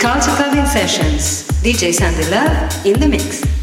Culture Clubbing Sessions. DJ Sandila in the mix.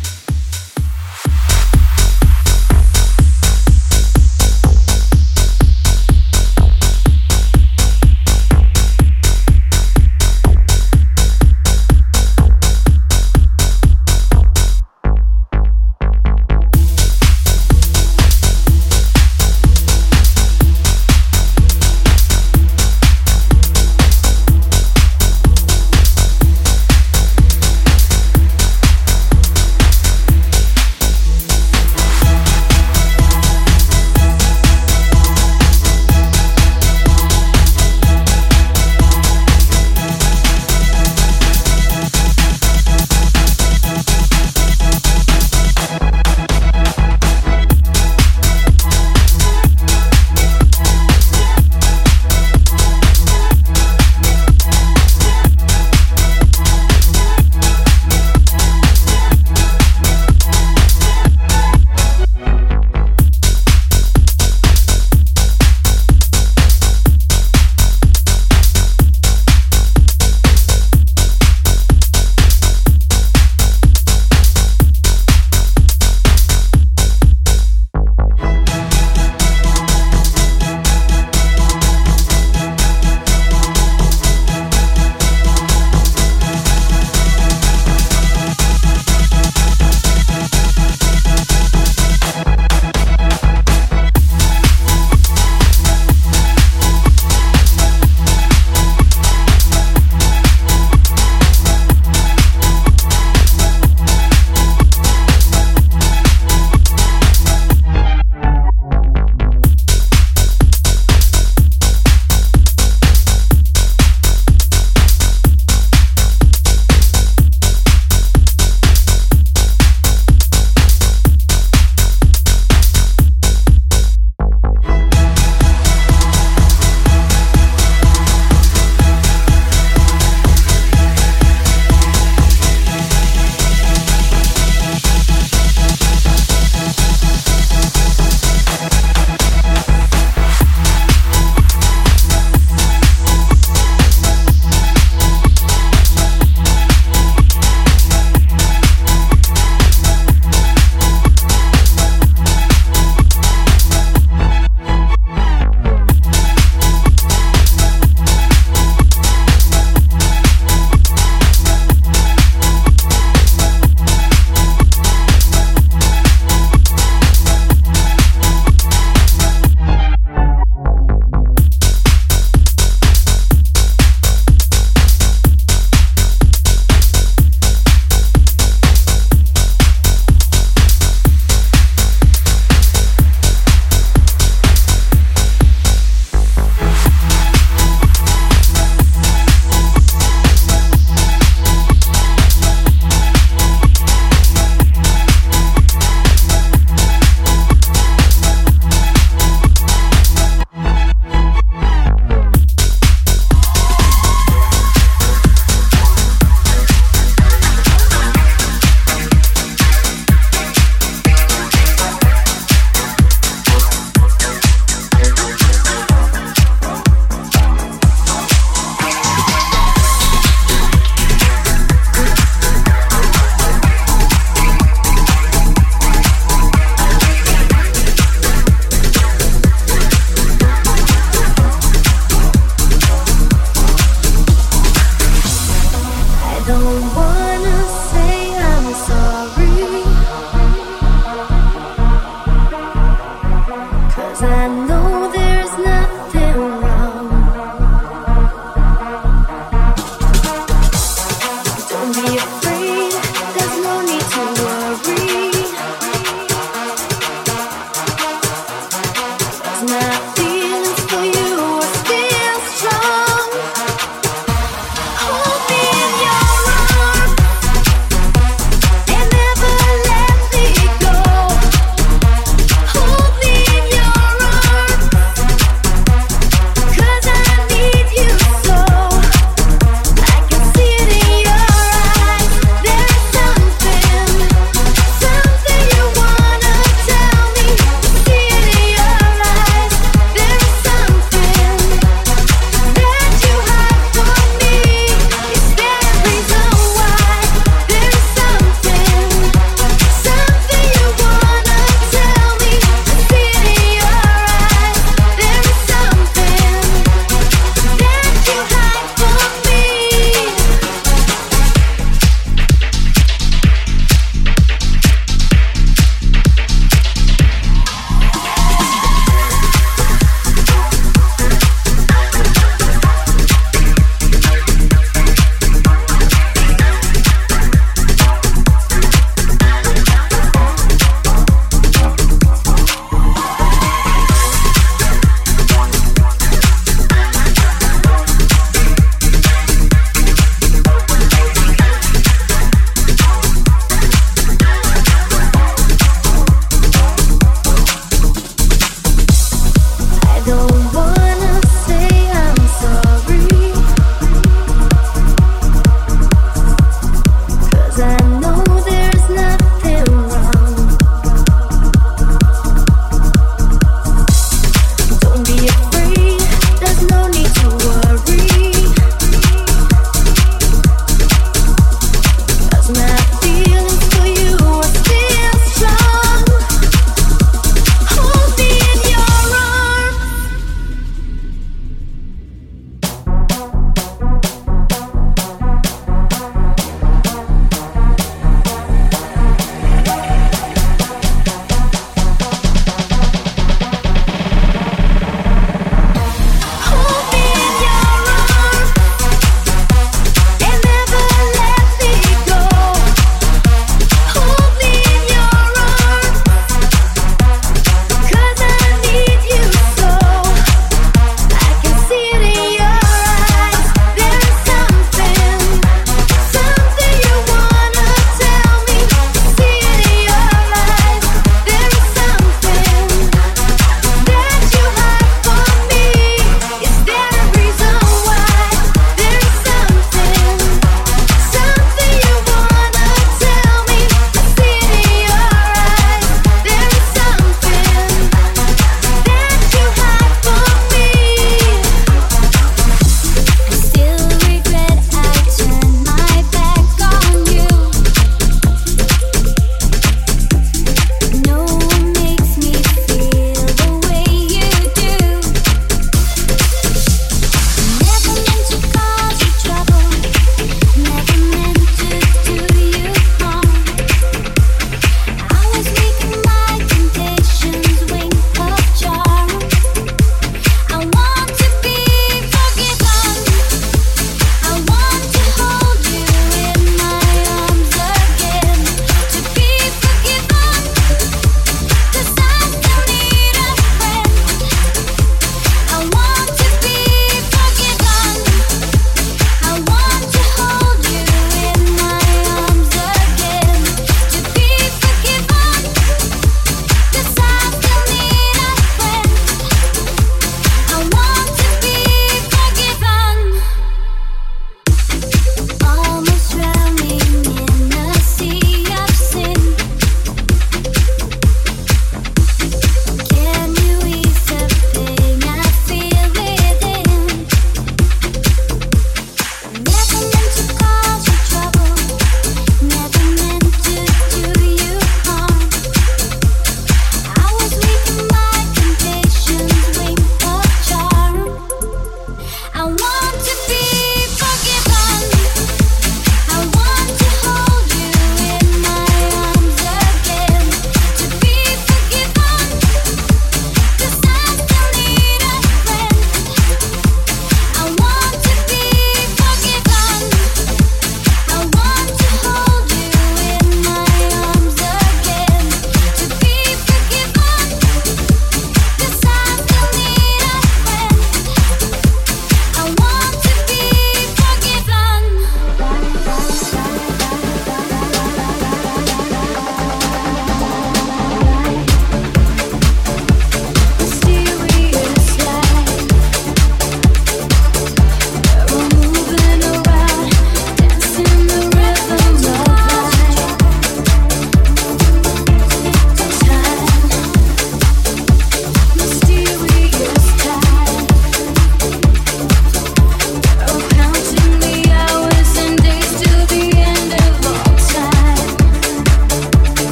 cause I'm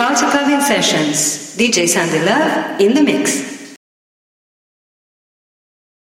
Culture Club in Sessions. DJ Sandy Love in the mix.